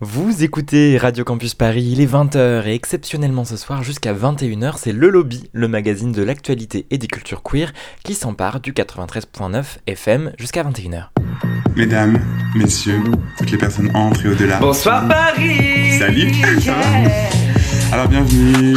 Vous écoutez Radio Campus Paris, il est 20h et exceptionnellement ce soir jusqu'à 21h, c'est Le Lobby, le magazine de l'actualité et des cultures queer qui s'empare du 93.9 FM jusqu'à 21h. Mesdames, messieurs, toutes les personnes entrent et au-delà. Bonsoir Paris. Salut. Alors bienvenue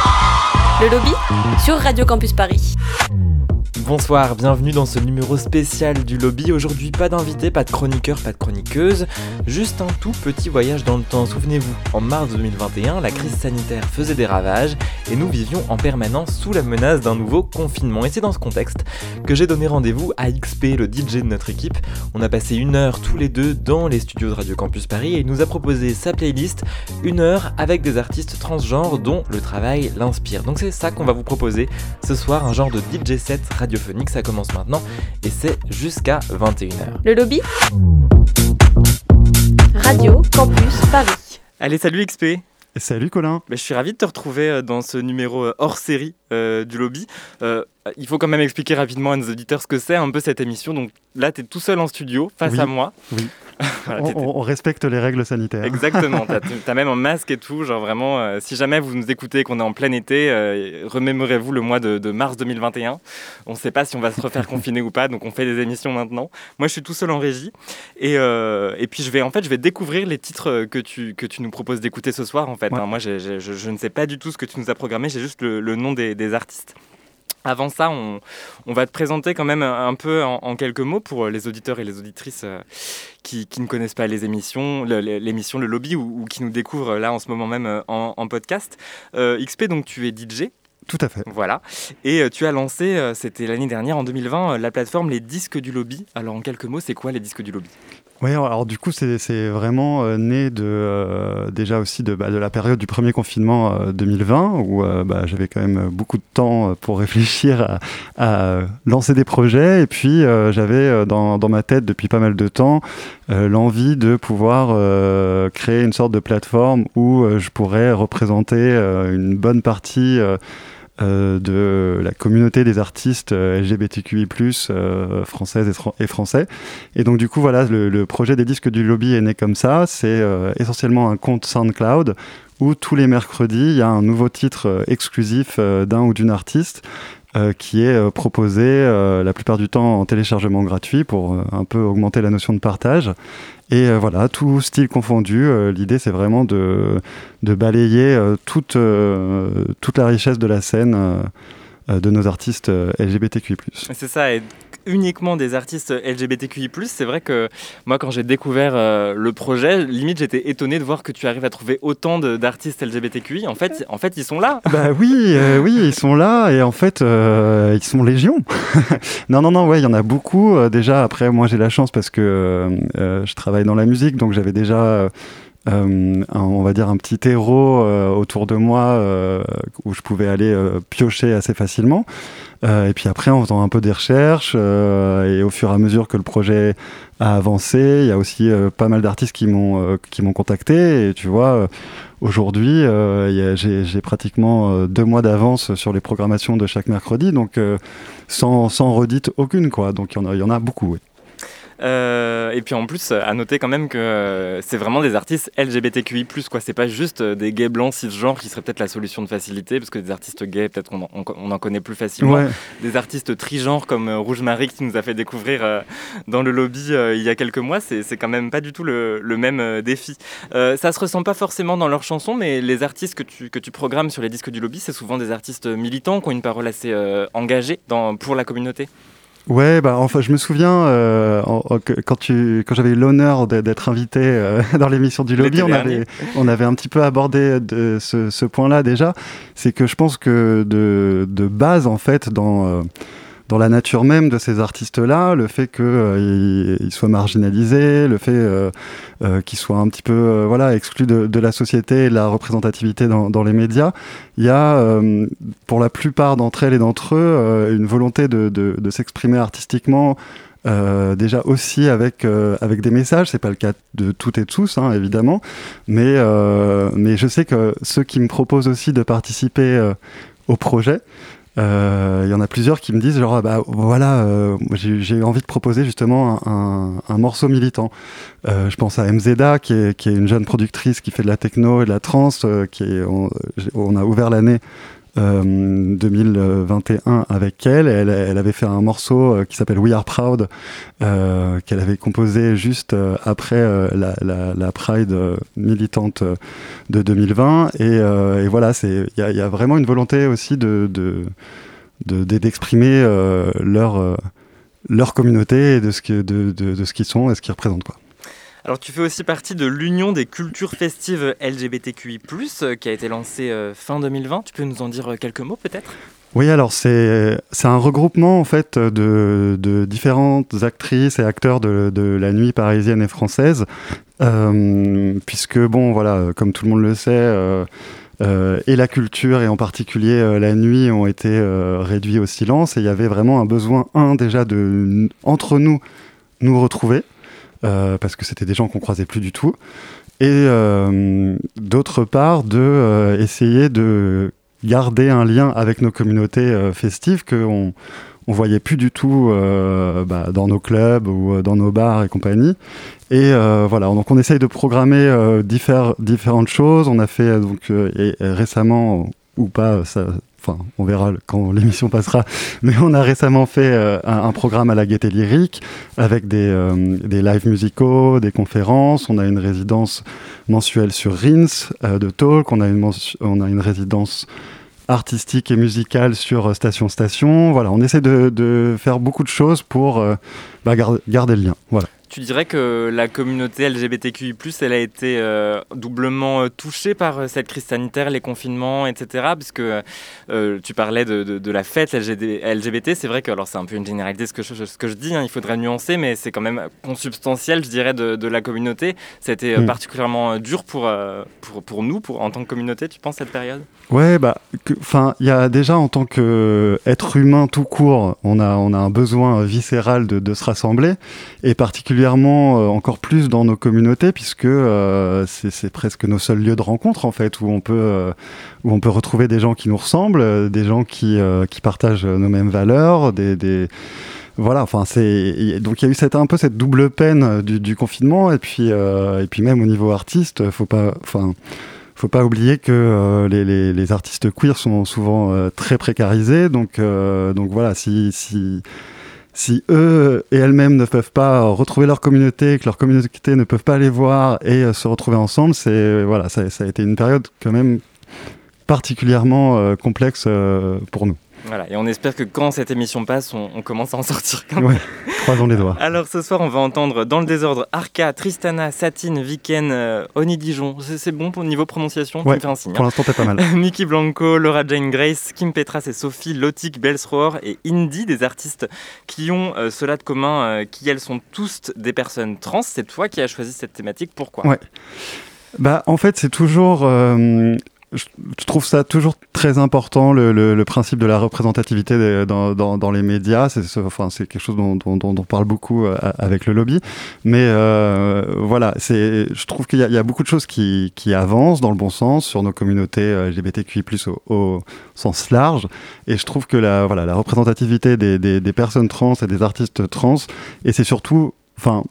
Le lobby sur Radio Campus Paris. Bonsoir, bienvenue dans ce numéro spécial du lobby. Aujourd'hui, pas d'invité, pas de chroniqueur, pas de chroniqueuse, juste un tout petit voyage dans le temps. Souvenez-vous, en mars 2021, la crise sanitaire faisait des ravages et nous vivions en permanence sous la menace d'un nouveau confinement. Et c'est dans ce contexte que j'ai donné rendez-vous à XP, le DJ de notre équipe. On a passé une heure tous les deux dans les studios de Radio Campus Paris et il nous a proposé sa playlist, une heure avec des artistes transgenres dont le travail l'inspire. Donc c'est ça qu'on va vous proposer ce soir, un genre de DJ set radiophonique. Ça commence maintenant et c'est jusqu'à 21h. Le lobby Radio Campus Paris. Allez, salut XP Salut Colin. Mais je suis ravi de te retrouver euh, dans ce numéro euh, hors série euh, du lobby. Euh, il faut quand même expliquer rapidement à nos auditeurs ce que c'est un peu cette émission. Donc là, tu es tout seul en studio face Oui. à moi. Oui. Voilà, on, respecte les règles sanitaires. Exactement, t'as as même un masque et tout, genre vraiment, euh, si jamais vous nous écoutez et qu'on est en plein été, euh, remémorez-vous le mois de, de mars 2021. On ne sait pas si on va se refaire confiner ou pas, donc on fait des émissions maintenant. Moi, je suis tout seul en régie, et, euh, et puis je vais en fait, je vais découvrir les titres que tu, que tu nous proposes d'écouter ce soir, en fait. Ouais. hein. moi, je, je ne sais pas du tout ce que tu nous as programmé, j'ai juste le, le nom des, des artistes. Avant ça, on, on va te présenter quand même un, peu en, en quelques mots pour les auditeurs et les auditrices euh, qui, qui ne connaissent pas les émissions, le- l'émission Le Lobby ou, ou qui nous découvrent là en ce moment même euh, en, en podcast. Euh, XP, donc tu es DJ, Tout à fait. voilà, et euh, tu as lancé, euh, c'était l'année dernière en 2020, euh, la plateforme Les Disques du Lobby. Alors en quelques mots, c'est quoi les Disques du Lobby? Ouais, alors du coup, c'est vraiment euh, né de euh, déjà aussi de, bah, de la période du premier confinement euh, 2020 où euh, bah, j'avais quand même beaucoup de temps euh, pour réfléchir à, à lancer des projets. Et puis euh, j'avais euh, dans, dans ma tête depuis pas mal de temps euh, l'envie de pouvoir euh, créer une sorte de plateforme où euh, je pourrais représenter euh, une bonne partie euh, de la communauté des artistes euh, LGBTQI+, euh, françaises et, fran- et français. Et donc du coup, voilà, le, projet des disques du lobby est né comme ça. C'est euh, essentiellement un compte SoundCloud où tous les mercredis, il y a un nouveau titre exclusif d'un ou d'une artiste qui est proposé la plupart du temps en téléchargement gratuit pour un peu augmenter la notion de partage. Et euh, voilà, tout style confondu, euh, l'idée c'est vraiment de, balayer euh, toute, la richesse de la scène de nos artistes LGBTQI+. C'est ça, uniquement des artistes LGBTQI+. C'est vrai que moi, quand j'ai découvert euh, le projet, limite, j'étais étonné de voir que tu arrives à trouver autant d'artistes LGBTQI. En fait, en fait, ils sont là. Bah oui, euh, oui, ils sont là et en fait, euh, ils sont légion. non, non, non, ouais, il y en a beaucoup. Déjà, après, moi, j'ai la chance parce que je travaille dans la musique, donc j'avais déjà, euh, on va dire, un petit terreau euh, autour de moi euh, où je pouvais aller euh, piocher assez facilement. Et puis après, en faisant un peu des recherches et au fur et à mesure que le projet a avancé, il y a aussi pas mal d'artistes qui m'ont qui m'ont contacté. Et tu vois, aujourd'hui, j'ai pratiquement deux mois d'avance sur les programmations de chaque mercredi, donc sans, sans redite aucune, quoi. Donc il y en a, il y en a beaucoup. oui. Euh, et puis en plus, à noter quand même que euh, c'est vraiment des artistes LGBTQI+, quoi. C'est pas juste euh, des gays blancs cisgenres qui seraient peut-être la solution de facilité, parce que des artistes gays, peut-être qu'on en, on- on en connaît plus facilement. Ouais. Des artistes trigenres comme Rouge Marie qui nous a fait découvrir euh, dans le lobby euh, il y a quelques mois, c'est quand même pas du tout le, le même défi. Ça se ressent pas forcément dans leurs chansons, mais les artistes que tu, que tu programmes sur les disques du lobby, c'est souvent des artistes militants qui ont une parole assez engagée dans, pour la communauté. Ouais, bah enfin, je me souviens euh, en- en- que- quand tu, quand j'avais eu l'honneur d'être- invité euh, dans l'émission du lobby, on avait, on avait un petit peu abordé de ce, ce point-là déjà. C'est que je pense que de, de base, en fait, dans euh, dans la nature même de ces artistes-là, le fait qu'ils ils soient marginalisés, le fait qu'ils soient un petit peu voilà exclus de, la société et de la représentativité dans, les médias, il y a pour la plupart d'entre elles et d'entre eux une volonté de, s'exprimer artistiquement euh, déjà aussi avec euh, des messages. C'est pas le cas de toutes et de tous, hein, évidemment, euh, mais je sais que ceux qui me proposent aussi de participer au projet. Il y en a plusieurs qui me disent genre ah bah voilà j'ai envie de proposer justement un, un, morceau militant. je pense à MZA qui est, qui est une jeune productrice qui fait de la techno et de la trance qui est, on a ouvert l'année 2021 euh, avec elle. elle. avait fait un morceau euh, qui s'appelle We Are Proud, euh, qu'elle avait composé juste après la, Pride militante de 2020. Et, voilà, il y, a, vraiment une volonté aussi de, d'exprimer leur, leur communauté et de ce, que, de, de ce qu'ils sont et ce qu'ils représentent. Quoi. Alors tu fais aussi partie de l'Union des cultures festives LGBTQI+, euh, qui a été lancée euh, fin 2020. Tu peux nous en dire euh, quelques mots peut-être? Oui, alors c'est un regroupement en fait de, différentes actrices et acteurs de, de, la nuit parisienne et française, puisque bon voilà, comme tout le monde le sait, et la culture et en particulier la nuit ont été réduits au silence. Et il y avait vraiment un besoin un déjà de entre nous nous retrouver euh, parce que c'était des gens qu'on croisait plus du tout. Et euh, d'autre part, de euh, essayer de garder un lien avec nos communautés festives qu'on on voyait plus du tout bah, dans nos clubs ou dans nos bars et compagnie. Et voilà, donc on essaye de programmer différentes choses. On a fait donc récemment ou pas, ça, enfin, on verra quand l'émission passera, mais on a récemment fait euh, un, programme à la Gaieté Lyrique avec des, euh, des lives musicaux, des conférences. On a une résidence mensuelle sur Rins euh, de Talk. On a une, on a une résidence artistique et musicale sur Station Station. Voilà, on essaie de, de faire beaucoup de choses pour bah, garder le lien. Voilà. Tu dirais que la communauté LGBTQI+, elle a été euh, doublement euh, touchée par euh, cette crise sanitaire, les confinements, etc. Puisque tu parlais de, la fête LGBT. C'est vrai que, alors c'est un peu une généralité ce que je, ce que je dis, hein, il faudrait nuancer, mais c'est quand même consubstantiel, je dirais, de, la communauté. C'était mm. particulièrement dur pour, pour, pour, nous, pour, en tant que communauté, tu penses, cette période? Ouais, bah, enfin, il y a déjà en tant qu'être humain tout court, on a, on a un besoin viscéral de, de se rassembler, et particulièrement euh, encore plus dans nos communautés puisque euh, c'est presque nos seuls lieux de rencontre en fait où on peut euh, où on peut retrouver des gens qui nous ressemblent, des gens qui qui partagent nos mêmes valeurs, des, voilà, enfin c'est donc il y a eu cette un peu cette double peine du, confinement et puis et puis même au niveau artiste, faut pas enfin faut pas oublier que les, les, artistes queer sont souvent très précarisés donc donc voilà si si eux et elles-mêmes ne peuvent pas retrouver leur communauté, que leur communauté ne peuvent pas les voir et euh, se retrouver ensemble, c'est euh, voilà, ça, a été une période quand même particulièrement euh, complexe pour nous. Voilà, et on espère que quand cette émission passe, on, commence à en sortir. Ouais, croisons les doigts. Alors ce soir, on va entendre dans le désordre Arca, Tristana, Satine, Viken, euh, Oni Dijon. C'est bon pour niveau prononciation ouais, un signe, Pour hein. l'instant, t'es pas mal. Mickey Blanco, Laura Jane Grace, Kim Petras et Sophie, Lotic, Belsrohr et Indy, des artistes qui ont euh, cela de commun, euh, qui elles sont tous des personnes trans. C'est toi qui as choisi cette thématique. Pourquoi? Ouais. Bah, en fait, c'est toujours je, trouve ça toujours très important le, le, le principe de la représentativité dans, dans, dans, les médias. C'est enfin, quelque chose dont, dont, dont, on parle beaucoup euh, avec le lobby. Mais euh, voilà, je trouve qu'il y, y, a beaucoup de choses qui, qui avancent dans le bon sens sur nos communautés euh, LGBTQI+ au, au sens large. Et je trouve que la voilà la représentativité des, des, des personnes trans et des artistes trans et c'est surtout enfin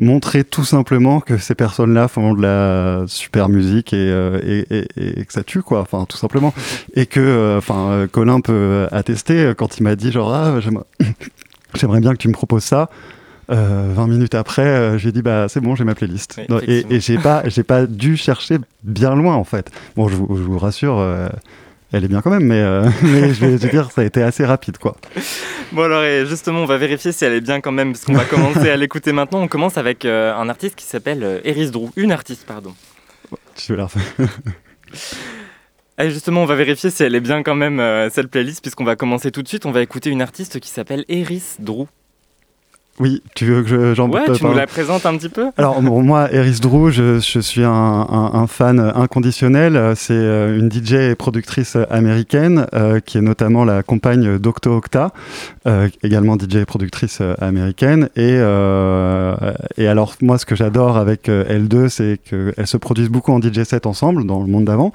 montrer tout simplement que ces personnes-là font de la super musique et, euh, et, et, et, que ça tue quoi enfin tout simplement et que euh, enfin euh, Colin peut attester quand il m'a dit genre ah j'aimerais bien que tu me proposes ça euh, 20 minutes après, j'ai dit bah c'est bon, j'ai ma playlist. et, et j'ai pas, j'ai pas dû chercher bien loin en fait. Bon, je vous, je vous rassure, elle est bien quand même, mais, mais je, vais, vais, dire ça a été assez rapide quoi. Bon alors justement on va vérifier si elle est bien quand même parce qu'on va commencer à l'écouter maintenant. On commence avec euh, un artiste qui s'appelle euh, Eris Drew, une artiste pardon. Tu veux la refaire? Allez, justement, on va vérifier si elle est bien quand même, euh, cette playlist, puisqu'on va commencer tout de suite. On va écouter une artiste qui s'appelle Eris Drew. Oui, tu veux que je- j'en Ouais, te tu nous la présentes un petit peu Alors bon, moi, Eris Drew, je, je suis un, un- un fan inconditionnel. C'est euh, une DJ et productrice américaine euh, qui est notamment la compagne d'Octo Octa, euh, également DJ et productrice américaine. Et, euh, et alors moi, ce que j'adore avec euh, L2, c'est qu'elles se produisent beaucoup en DJ set ensemble dans le monde d'avant.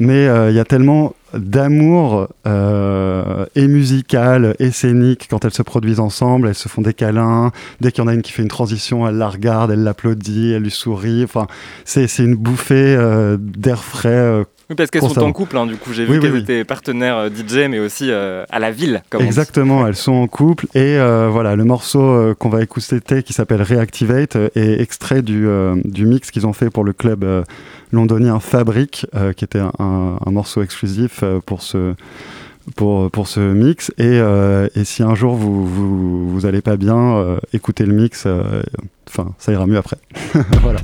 Mais euh, il y a tellement d'amour euh, et musical et scénique quand elles se produisent ensemble, elles se font des câlins, dès qu'il y en a une qui fait une transition, elle la regarde, elle l'applaudit, elle lui sourit, enfin c'est une bouffée euh, d'air frais. euh, Oui, parce qu'elles sont en couple, hein, du coup. J'ai vu Oui, qu'elles oui. étaient partenaires euh, DJ, mais aussi euh, à la ville, comme. Exactement, elles sont en couple et euh, voilà le morceau qu'on va écouter qui s'appelle Reactivate est extrait du, euh, du mix qu'ils ont fait pour le club londonien Fabric qui était un, un- un morceau exclusif pour ce pour, pour ce mix et, et si un jour vous vous, vous allez pas bien écoutez le mix enfin ça ira mieux après voilà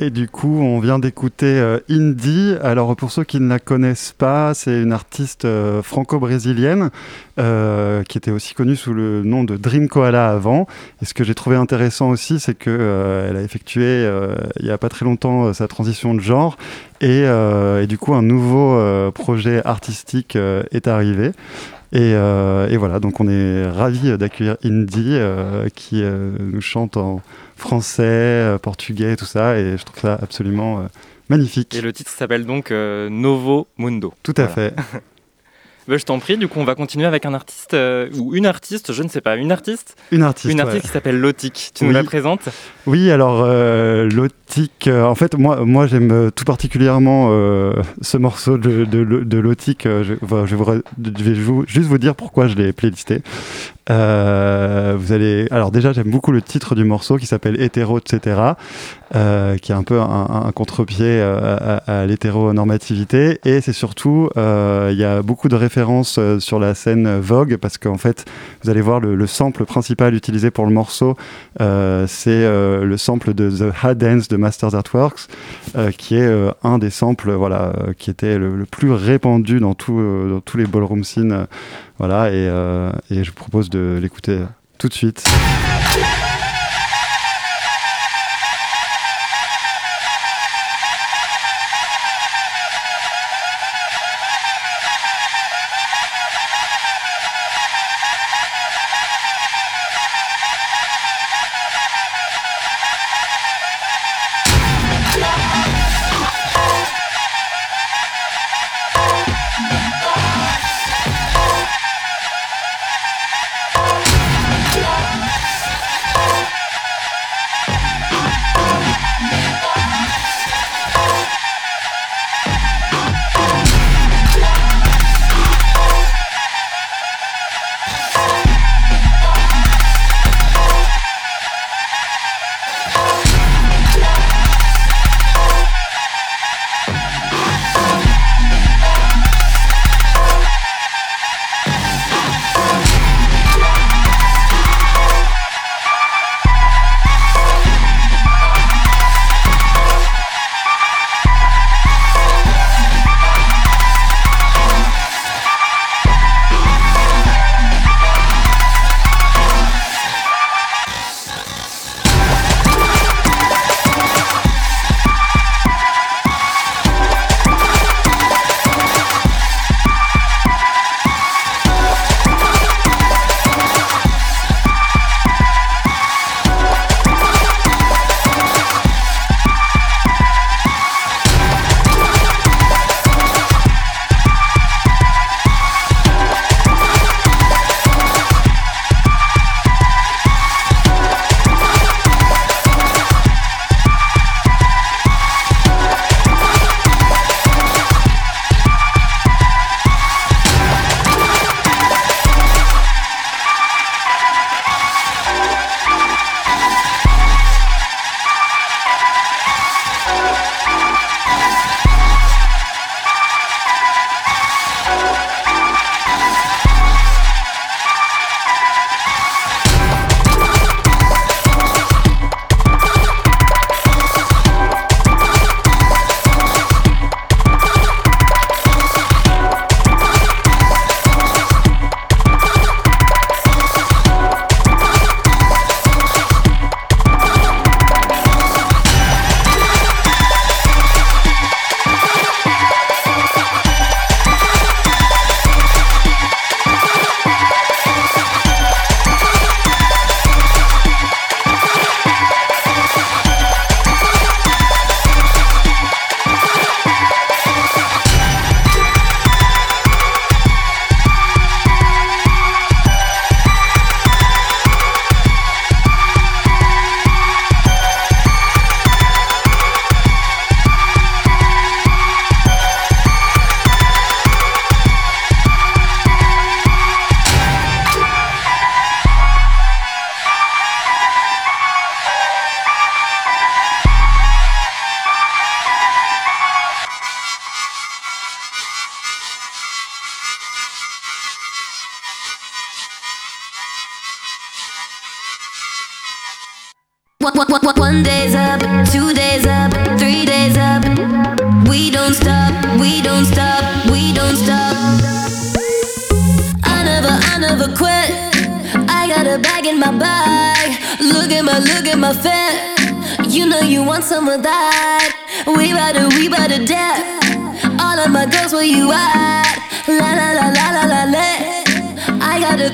Et du coup, on vient d'écouter euh, Indie. Alors, pour ceux qui ne la connaissent pas, c'est une artiste euh, franco-brésilienne euh, qui était aussi connue sous le nom de Dream Koala avant. Et ce que j'ai trouvé intéressant aussi, c'est que euh, elle a effectué il y a pas très longtemps sa transition de genre. Et, du coup, un nouveau projet artistique est arrivé. Et, et voilà, donc on est ravis d'accueillir Indie qui nous chante en français, euh, portugais, tout ça, et je trouve ça absolument euh, magnifique. Et le titre s'appelle donc euh, Novo Mundo. Tout à Voilà. fait. Bah, je t'en prie, du coup, on va continuer avec un artiste, euh, ou une artiste, je ne sais pas, une artiste Une artiste. Une ouais. artiste qui s'appelle Lotic. Tu nous la présentes? Oui, alors euh, Lotic, euh, en fait, moi, moi j'aime euh, tout particulièrement euh, ce morceau de, de, de Lotic. je, je, vais vous ra- je vais vous- juste vous dire pourquoi je l'ai playlisté. Vous allez, alors déjà, j'aime beaucoup le titre du morceau qui s'appelle Hétéro, etc., euh, qui est un peu un, un contre-pied euh, à, à l'hétéronormativité. Et c'est surtout, euh, il y a beaucoup de références sur la scène Vogue parce qu'en fait, vous allez voir le, le sample principal utilisé pour le morceau, c'est le sample de The Hard Dance de Masters Artworks, qui est un des samples voilà, qui était le, plus répandu dans, tout, dans tous les ballroom scenes. voilà, et, et je vous propose de l'écouter tout de suite.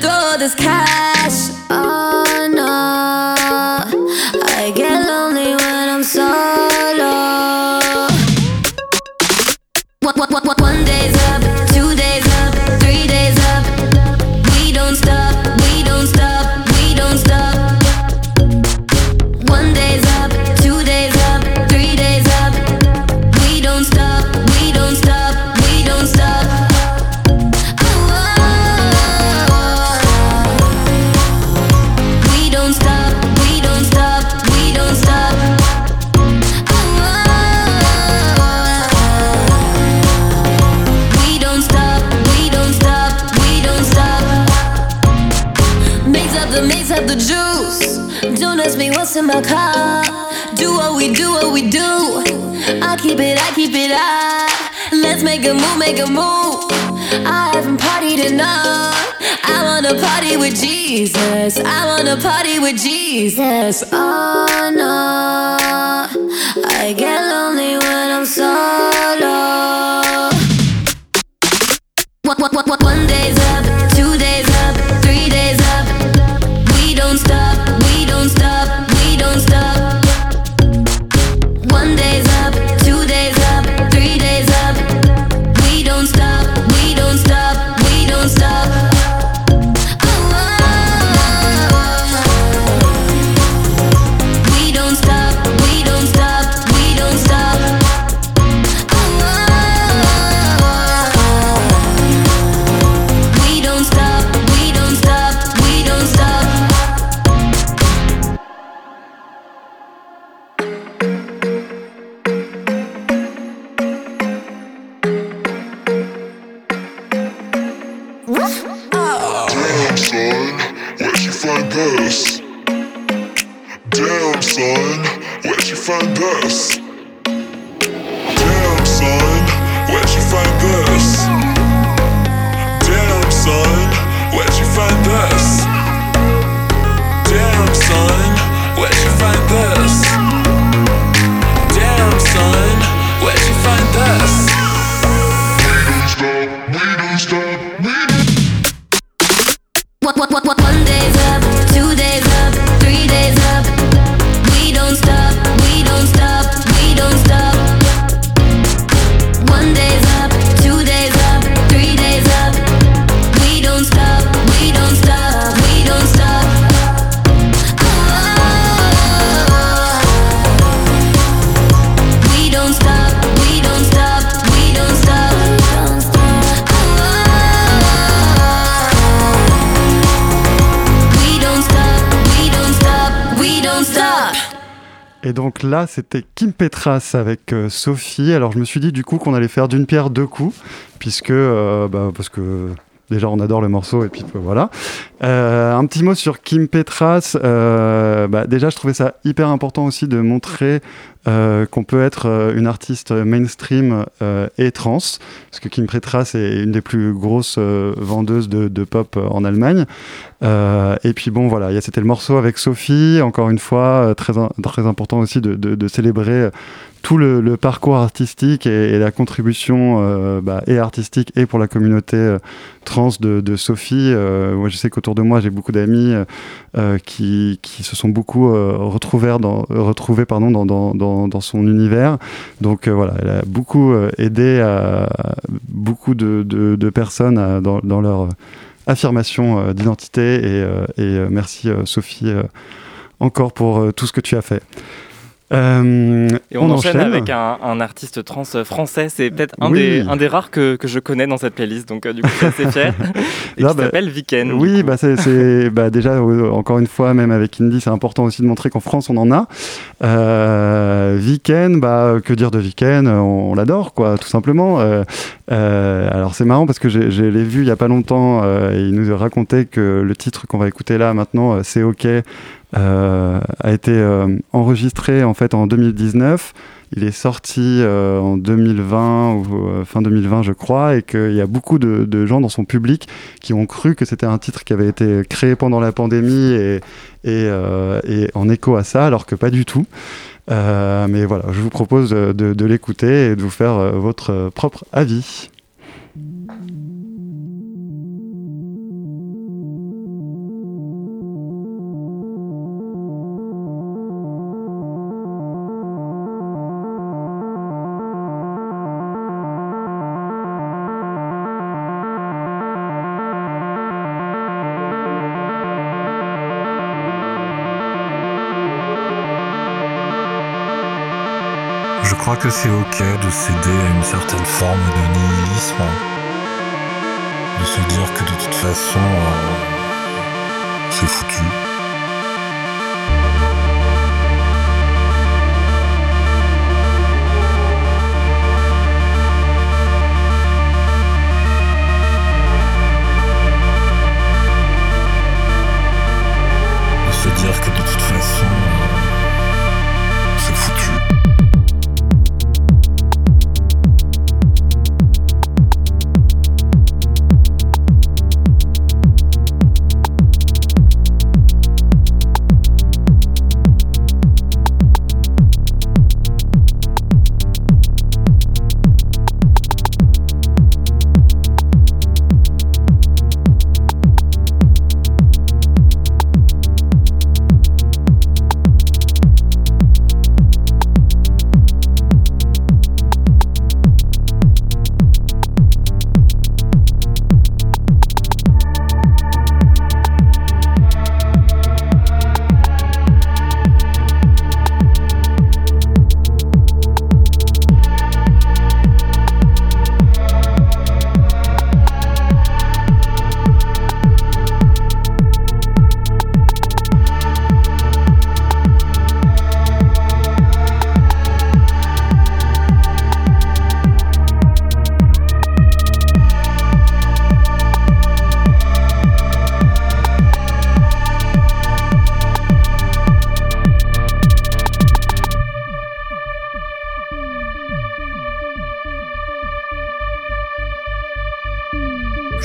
Throw this cash. Oh keep it, up. Let's make a move, make a move. I haven't partied enough. I wanna party with Jesus. I wanna party with Jesus. Oh no, I get lonely when I'm solo. One, one, one, one, find us. Là, c'était Kim Petras avec euh, Sophie. Alors je me suis dit du coup qu'on allait faire d'une pierre deux coups, puisque euh, bah, parce que déjà on adore le morceau et puis voilà. Euh, un petit mot sur Kim Petras. Euh, bah, déjà, je trouvais ça hyper important aussi de montrer euh, qu'on peut être une artiste mainstream et trans, parce que Kim Petras est une des plus grosses vendeuses de, pop en Allemagne. Et puis bon, voilà, c'était le morceau avec Sophie, encore une fois, très, très important aussi de, célébrer tout le, parcours artistique et, la contribution bah, et artistique et pour la communauté trans de, Sophie. Moi, je sais qu'autour de moi, j'ai beaucoup d'amis euh, euh, qui, qui se sont beaucoup euh, retrouvés dans, pardon, dans, dans, dans, son univers. Donc voilà, elle a beaucoup aidé à, beaucoup de, de, personnes dans, dans leur affirmation d'identité. Et, et merci Sophie encore pour tout ce que tu as fait. Euh, Et on, enchaîne, avec un, un artiste trans français. C'est peut-être un, Oui. des, un des rares que, que je connais dans cette playlist, donc euh, du coup, suis assez fier. Et Là, qui bah, s'appelle Viken. Oui, bah c'est, c'est- bah déjà euh, encore une fois, même avec Indie, c'est important aussi de montrer qu'en France on en a. Euh, Viken, bah que dire de Viken, on, on l'adore quoi, tout simplement. Euh, euh, alors c'est marrant parce que j'ai, je l'ai vu il y a pas longtemps euh, et il nous racontait que le titre qu'on va écouter là maintenant, euh, c'est ok. A été enregistré en fait en 2019. Il est sorti en 2020 ou fin 2020, je crois, et qu'il y a beaucoup de, de, gens dans son public qui ont cru que c'était un titre qui avait été créé pendant la pandémie et, et, et en écho à ça, alors que pas du tout. Euh, mais voilà, je vous propose de, de l'écouter et de vous faire euh, votre propre avis. Que c'est ok de céder à une certaine forme de nihilisme. De se dire que de toute façon, euh, c'est foutu.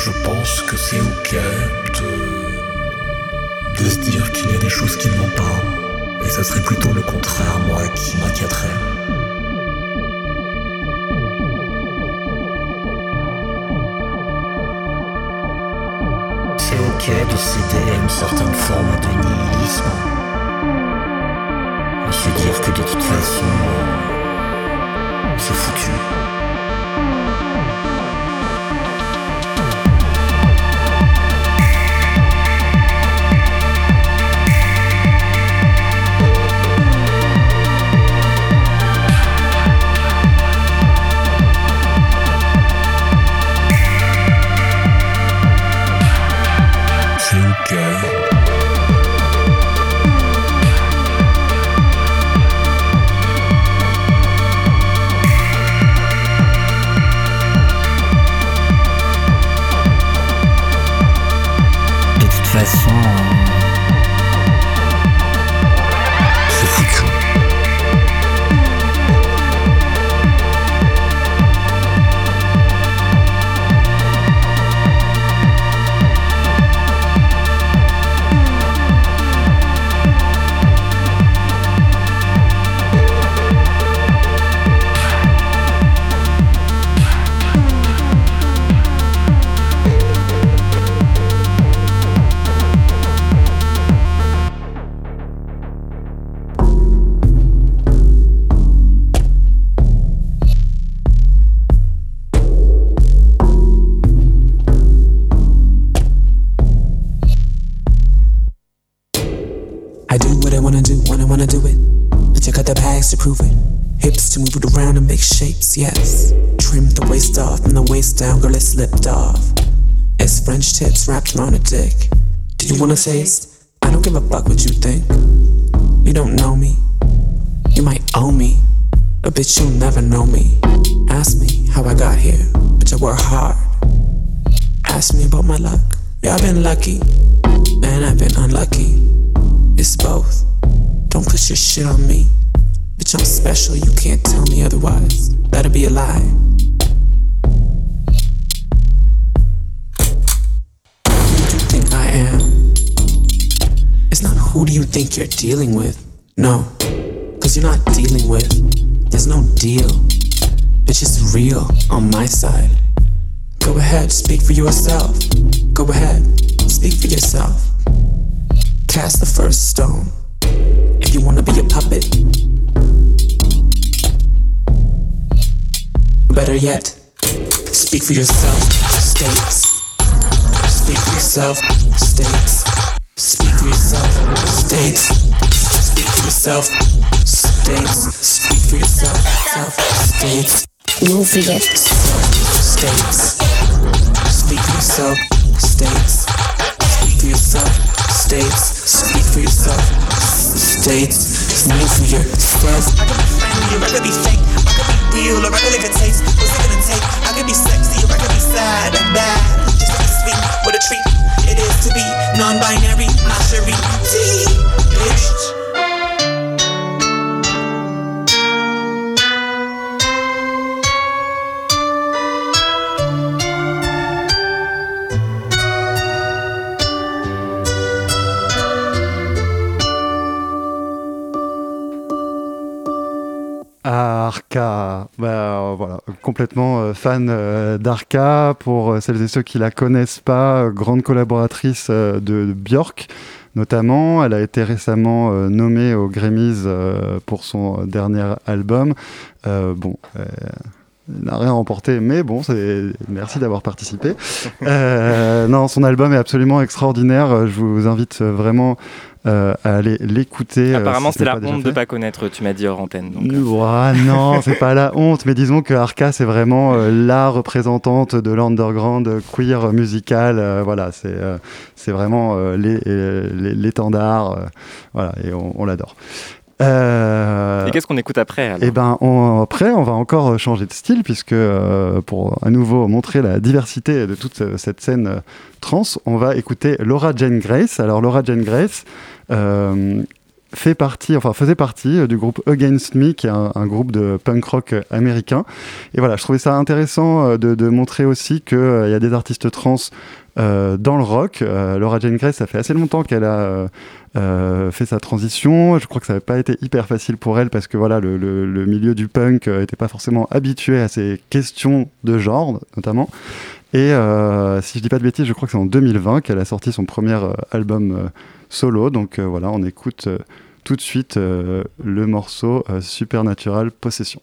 je pense que c'est ok de, de se dire qu'il y a des choses qui ne vont pas. Et ça serait plutôt le contraire, moi, qui m'inquiéterait. C'est ok de céder à une certaine forme de nihilisme. De se dire que de toute façon, c'est foutu. Yes. Trim the waist off from the waist down, girl, it slipped off. It's French tips wrapped around a dick. Do you wanna taste? I don't give a fuck what you think. You don't know me. You might owe me. But bitch, you'll never know me. Ask me how I got here. Bitch, I work hard. Ask me about my luck. Yeah, I've been lucky. And I've been unlucky. It's both. Don't push your shit on me. Bitch, I'm special, you can't tell me otherwise. That'd be a lie. Who do you think I am? It's not who do you think you're dealing with. No, cause you're not dealing with. There's no deal. It's just real on my side. Go ahead, speak for yourself. Go ahead, speak for yourself. Cast the first stone. If you wanna be a puppet. Better yet, speak for yourself, states. Speak for yourself, states. Speak for yourself, states. Speak for yourself, states. Speak for yourself, self, states. You'll forget. States. Speak for yourself, states. Speak for yourself, states. Speak for yourself, states. Speak for yourself. I could be friendly, or I could be fake. I could be real, or I could live a taste. What's it gonna take? I could be sexy, or I could be sad and bad. Just like sweet, what a treat it is to be non-binary, not T, bitch. Arca, bah, euh, voilà, complètement euh, fan euh, d'Arca. Pour celles et ceux qui la connaissent pas, grande collaboratrice de, de Björk, notamment. Elle a été récemment euh, nommée aux Grammys euh, pour son dernier album. Euh, bon. elle n'a rien remporté, mais bon, c'est merci d'avoir participé. Non, son album est absolument extraordinaire. Je vous invite vraiment euh, à aller l'écouter. euh, Apparemment, si ce c'est la honte de pas connaître, tu m'as dit hors antenne. donc, euh. Ouah, non, c'est pas la honte, mais disons que Arca, c'est vraiment euh, la représentante de l'underground queer musical. euh, voilà, c'est c'est vraiment euh, les- les- l'étendard. voilà, et on, on l'adore. Euh, Et qu'est-ce qu'on écoute après alors? eh ben, on- après, on va encore changer de style puisque euh, pour à nouveau montrer la diversité de toute cette scène euh, trans, on va écouter Laura Jane Grace. Alors Laura Jane Grace fait partie, enfin faisait partie euh, du groupe Against Me, qui est un, groupe de punk rock euh, américain. Et voilà, je trouvais ça intéressant euh, de, montrer aussi qu'il y a des artistes trans euh, dans le rock. Euh, Laura Jane Grace, ça fait assez longtemps qu'elle a euh, euh, fait sa transition. Je crois que ça n'a pas été hyper facile pour elle parce que voilà, le, le- milieu du punk n'était pas forcément habitué à ces questions de genre, notamment. Et euh, si je dis pas de bêtises, je crois que c'est en 2020 qu'elle a sorti son premier euh, album euh, solo. Donc euh, voilà, on écoute euh, tout de suite euh, le morceau Supernatural Possession.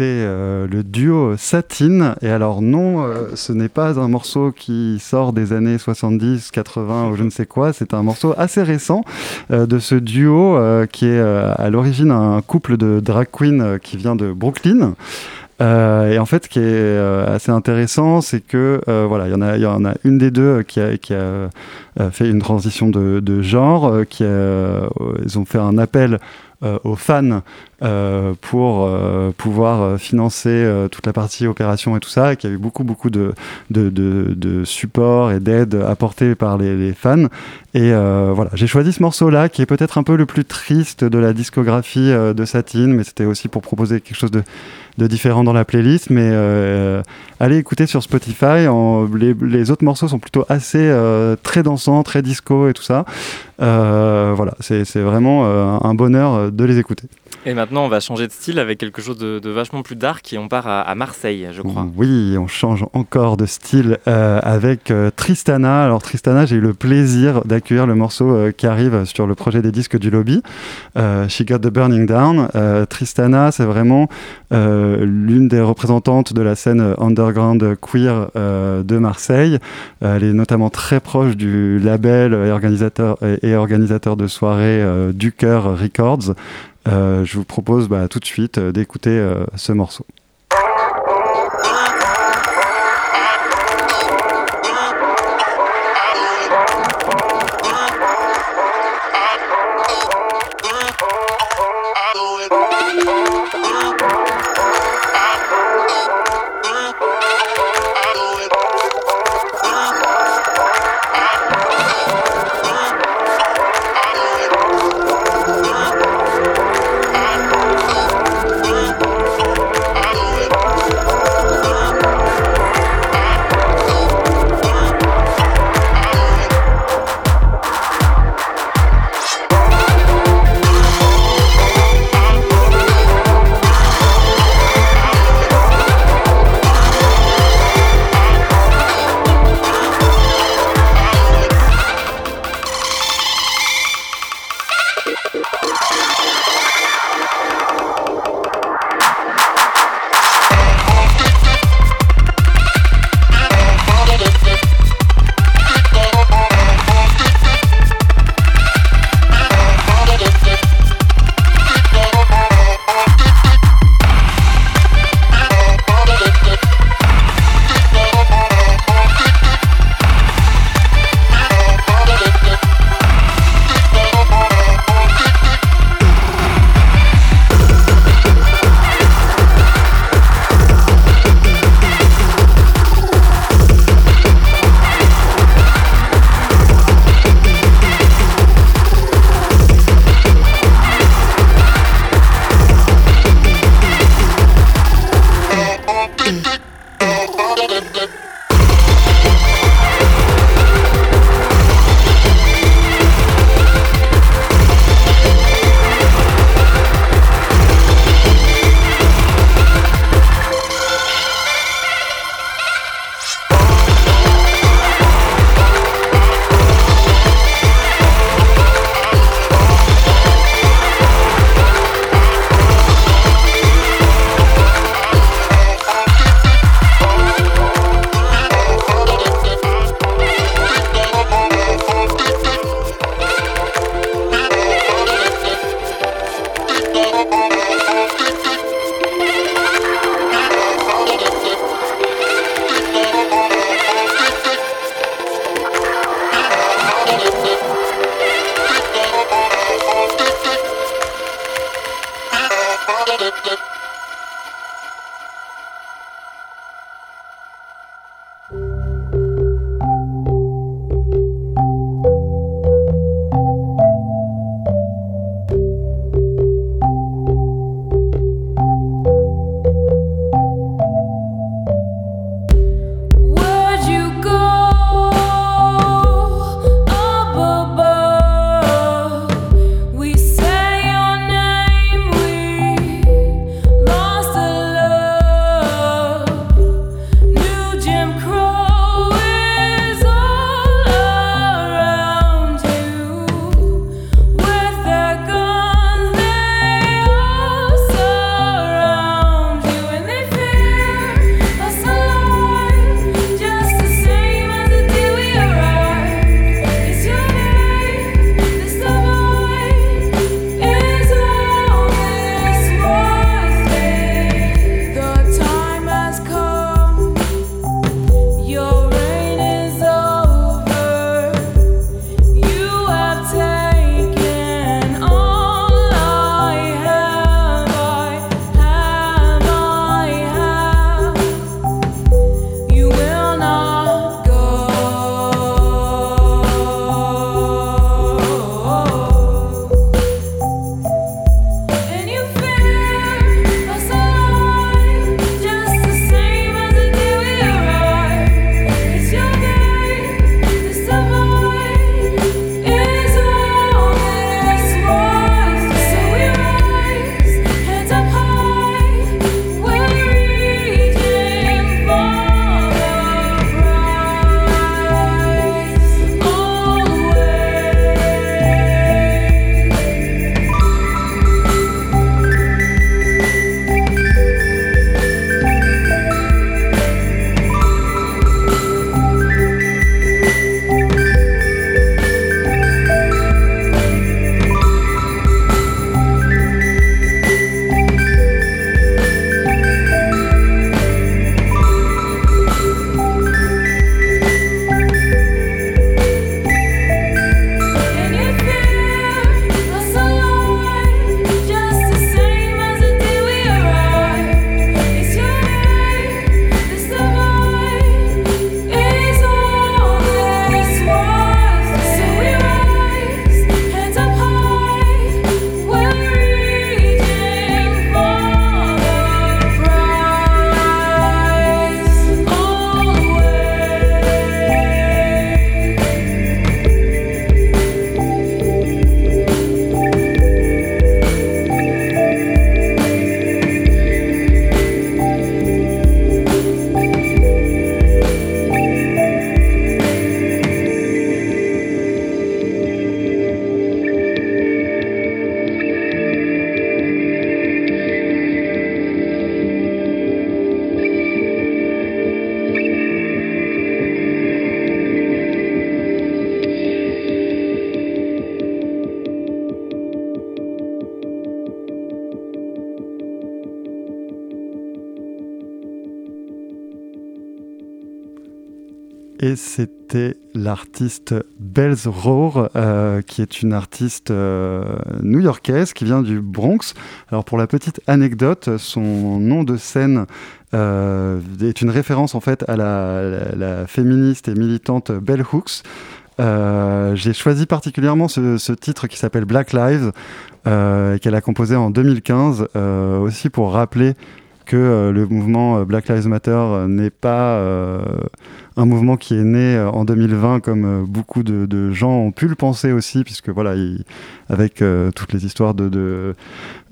Euh, le duo Satine. Et alors non, euh, ce n'est pas un morceau qui sort des années 70, 80 ou je ne sais quoi. C'est un morceau assez récent euh, de ce duo qui est à l'origine un couple de drag queens qui vient de Brooklyn. Et en fait, ce qui est assez intéressant, c'est que voilà, il y en a, une des deux qui a, fait une transition de, genre, qui a, ont fait un appel aux fans euh, pour euh, pouvoir euh, financer euh, toute la partie opération et tout ça, et qu'il y a eu beaucoup beaucoup de, de, de, support et d'aide apportée par les, les fans. Et euh, voilà, j'ai choisi ce morceau-là, qui est peut-être un peu le plus triste de la discographie euh, de Satine, mais c'était aussi pour proposer quelque chose de, de différent dans la playlist. Mais euh, allez écouter sur Spotify. Les, autres morceaux sont plutôt assez euh, très dansants, très disco et tout ça. Euh, voilà, c'est vraiment un bonheur de les écouter. Et maintenant, on va changer de style avec quelque chose de, vachement plus dark et on part à, Marseille, je crois. Oui, on change encore de style euh, avec euh, Tristana. Alors Tristana, j'ai eu le plaisir d'accueillir le morceau euh, qui arrive sur le projet des disques du lobby, She Got the Burning Down. Tristana, c'est vraiment l'une des représentantes de la scène underground queer de Marseille. Elle est notamment très proche du label et organisateur, et, et organisateur de soirées du cœur Records. Euh, je vous propose bah, tout de suite euh, d'écouter euh, ce morceau. L'artiste Bells Roar, euh, qui est une artiste euh, new-yorkaise qui vient du Bronx. Alors pour la petite anecdote, son nom de scène euh, est une référence en fait à la, féministe et militante Bell Hooks. J'ai choisi particulièrement ce, ce titre qui s'appelle Black Lives, qu'elle a composé en 2015, euh, aussi pour rappeler que le mouvement Black Lives Matter n'est pas un mouvement qui est né euh, en 2020 comme euh, beaucoup de, gens ont pu le penser aussi, puisque voilà, il- avec euh, toutes les histoires de,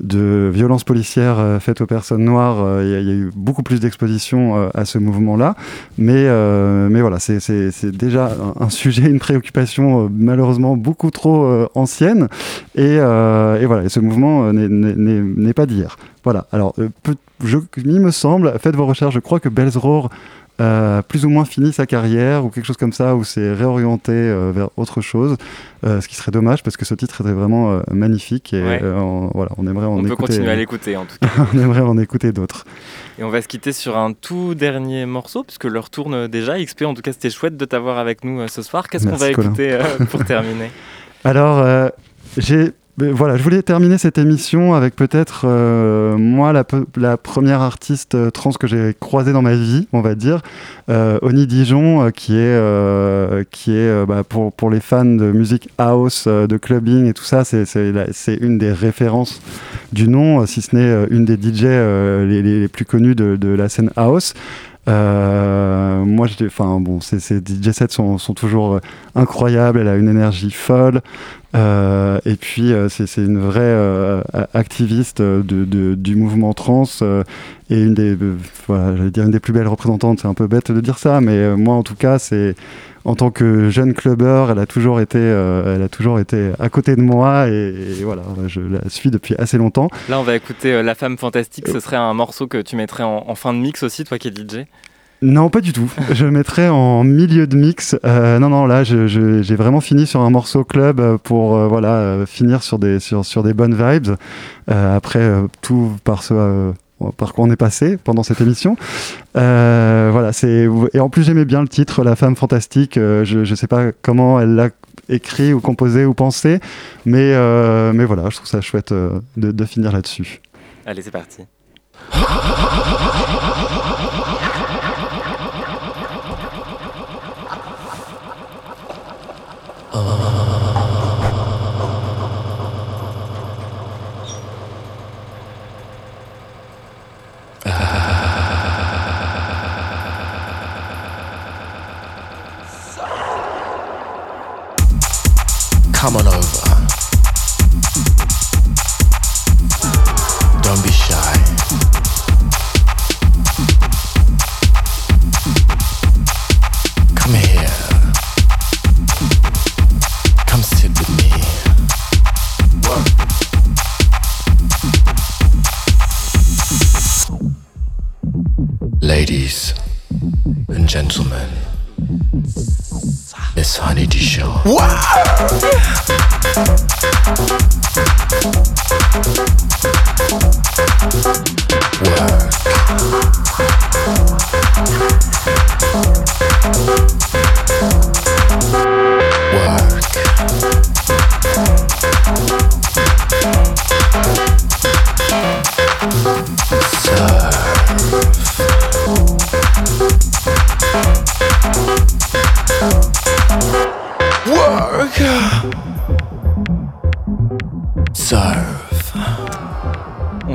violences policières faites aux personnes noires, il y, a- eu beaucoup plus d'exposition euh, à ce mouvement-là. Mais, mais voilà, c'est- déjà un, sujet, une préoccupation malheureusement beaucoup trop ancienne. Et, et voilà, ce mouvement n'est- pas d'hier. Voilà, alors, il me semble, faites vos recherches, je crois que Bells Roar euh, plus ou moins fini sa carrière ou quelque chose comme ça, où c'est réorienté euh, vers autre chose, euh, ce qui serait dommage parce que ce titre était vraiment magnifique et Ouais. on- voilà, on aimerait en On peut écouter. continuer à l'écouter en tout cas. on aimerait en écouter d'autres. Et on va se quitter sur un tout dernier morceau, puisque l'heure tourne déjà. XP, en tout cas, c'était chouette de t'avoir avec nous ce soir. Qu'est-ce qu'on va Colin. écouter pour terminer? Alors, j'ai. Voilà, je voulais terminer cette émission avec peut-être euh, moi la, première artiste euh, trans que j'ai croisée dans ma vie, on va dire, euh, Oni Dijon, qui est qui est bah, pour pour les fans de musique house, de clubbing et tout ça, c'est une des références du nom, si ce n'est une des DJ les, plus connues de, de la scène house. Euh, moi, enfin bon, ces, DJ sets sont, toujours euh, incroyables. Elle a une énergie folle. Euh, et puis, euh, c'est une vraie activiste du mouvement trans et une des, voilà, dire une des plus belles représentantes. C'est un peu bête de dire ça, mais moi, en tout cas, c'est en tant que jeune clubbeur, elle a toujours été, euh, elle a toujours été à côté de moi et, et voilà, je la suis depuis assez longtemps. Là, on va écouter euh, La Femme Fantastique. Ce serait un morceau que tu mettrais en, en fin de mix aussi, toi qui es DJ Non, pas du tout. Je le mettrais en milieu de mix. Euh, non, non, là, j'ai vraiment fini sur un morceau club euh, pour euh, voilà euh, finir sur des sur, sur des bonnes vibes. Euh, après euh, tout par ce euh, par quoi on est passé pendant cette émission. Euh, voilà, c'est et en plus j'aimais bien le titre, La femme fantastique. Euh, je je sais pas comment elle l'a écrit ou composé ou pensé, mais euh, mais voilà, je trouve ça chouette euh, de, de finir là-dessus. Allez, c'est parti. Come on over. Don't be shy. Come here. Come sit with me. Ladies and gentlemen, Miss Honey Dijon. Work.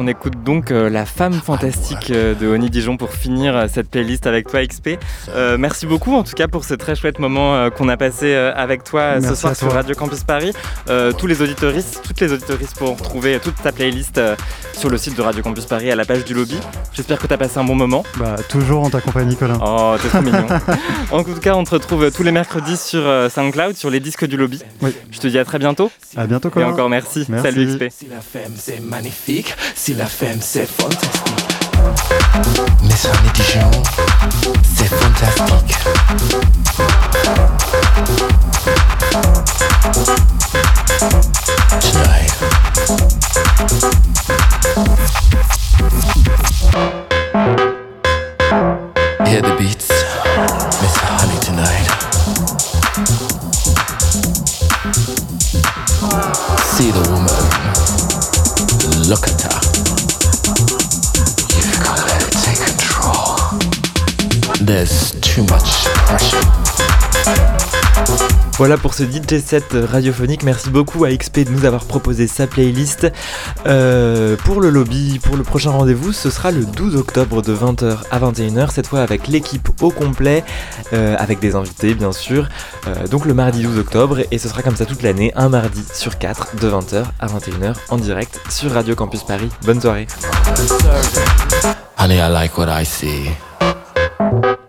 On écoute donc euh, La Femme Fantastique euh, de Oni Dijon pour finir euh, cette playlist avec toi, XP. Euh, merci beaucoup en tout cas pour ce très chouette moment euh, qu'on a passé euh, avec toi ce soir sur. Radio Campus Paris. Euh, tous les auditoristes, toutes les auditoristes pourront retrouver toute ta playlist euh, sur le site de Radio Campus Paris à la page du lobby. J'espère que tu as passé un bon moment. Bah toujours en ta compagnie, Colin. Oh, t'es trop mignon. En tout cas, on te retrouve tous les mercredis sur euh, SoundCloud, sur les disques du lobby. Oui. Je te dis à très bientôt. À bientôt, Et Colin. encore merci. Merci. Salut XP. Si la femme c'est magnifique, si la femme, c'est fantastique. C'est fantastique. Hear the beats, Miss Honey tonight. See the woman, look at her. There's too much pressure. Voilà pour ce DJ set radiophonique. Merci beaucoup à XP de nous avoir proposé sa playlist. Euh, pour le lobby, pour le prochain rendez-vous, ce sera le 12 octobre de 20h à 21h, cette fois avec l'équipe au complet, euh, avec des invités bien sûr. Euh, donc le mardi 12 octobre, et ce sera comme ça toute l'année, un mardi sur 4 de 20h à 21h en direct sur Radio Campus Paris. Bonne soirée. Honey, I like what I see. Thank you.